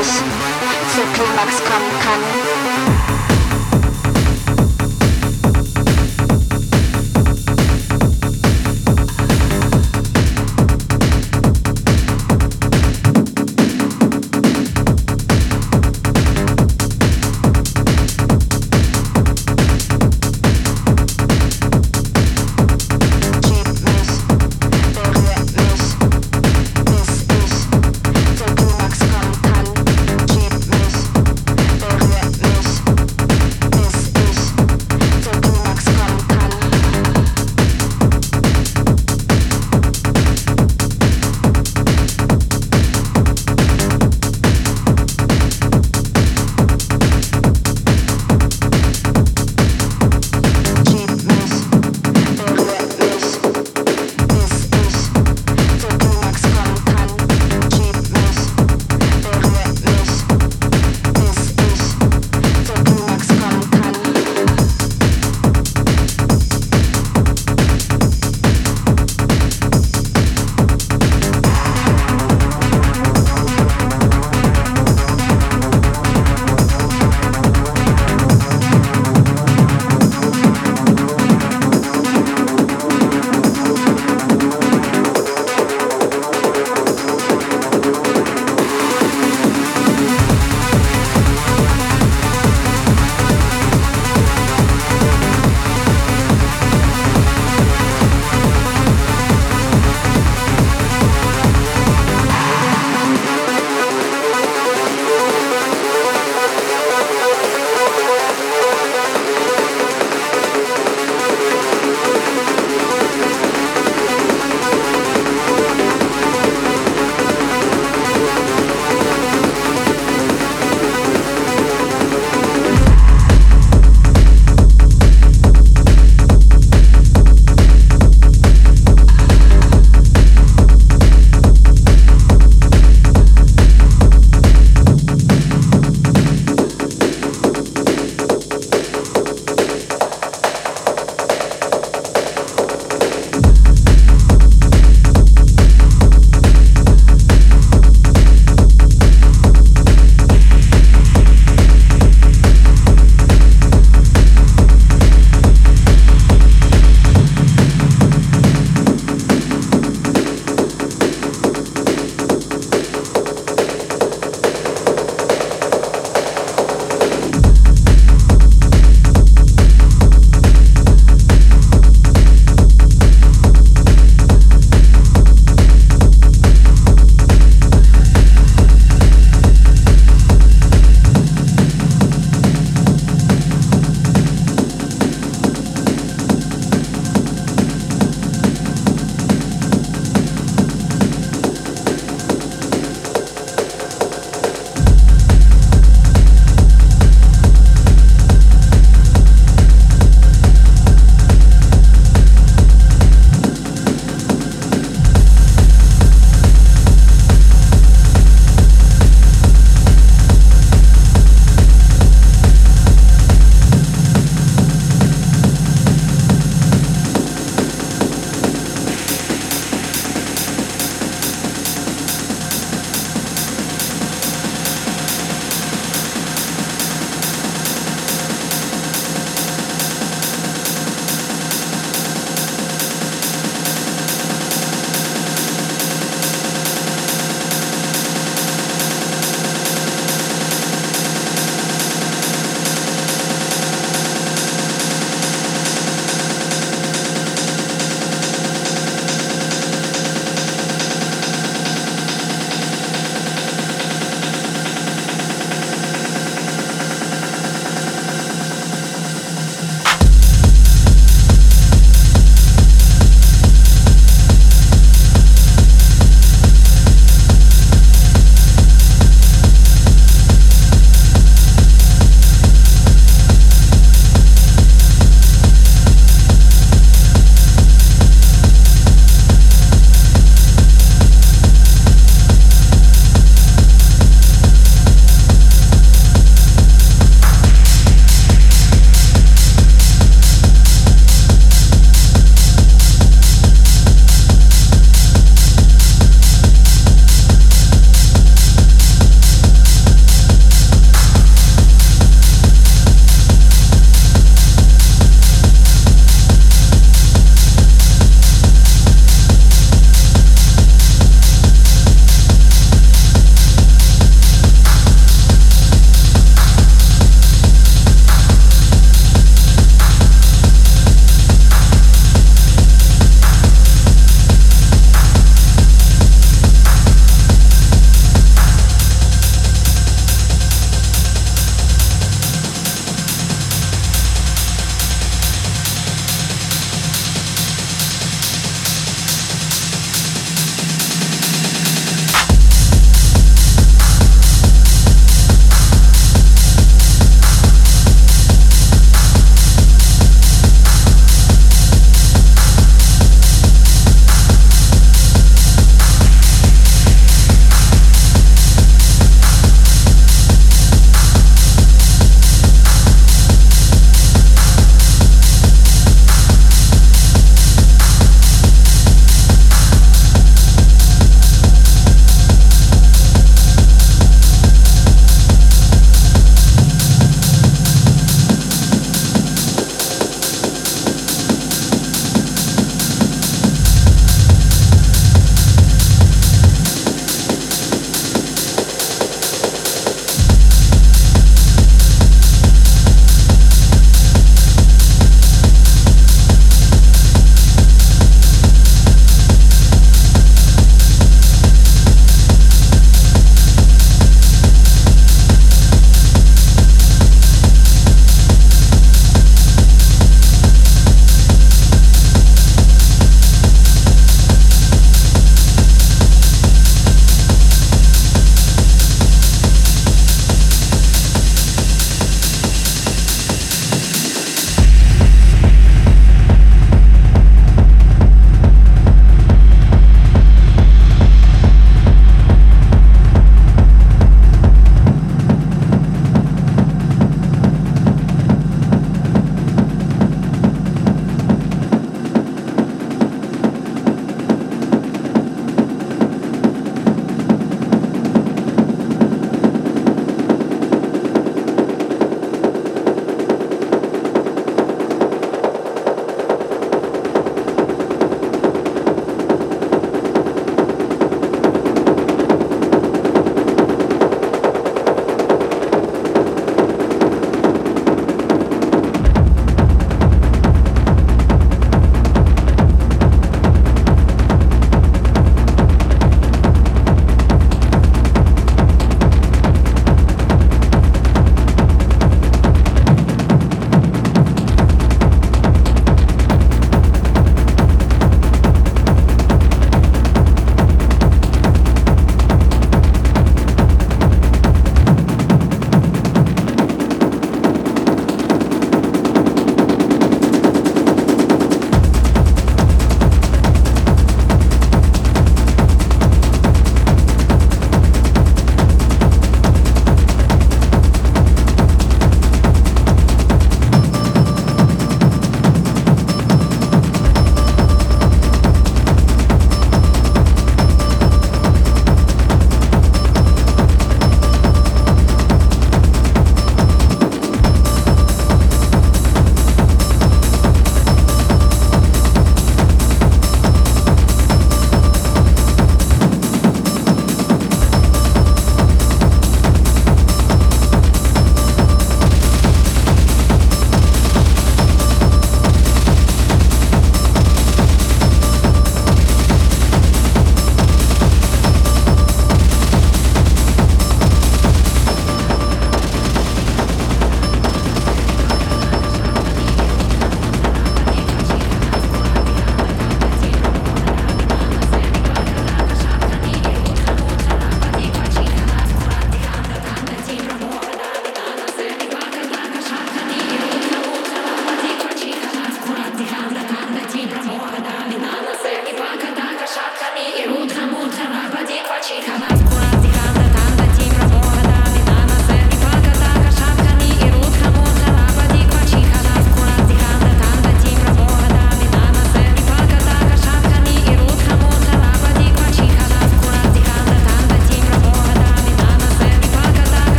ich zur Klimax kommen kann.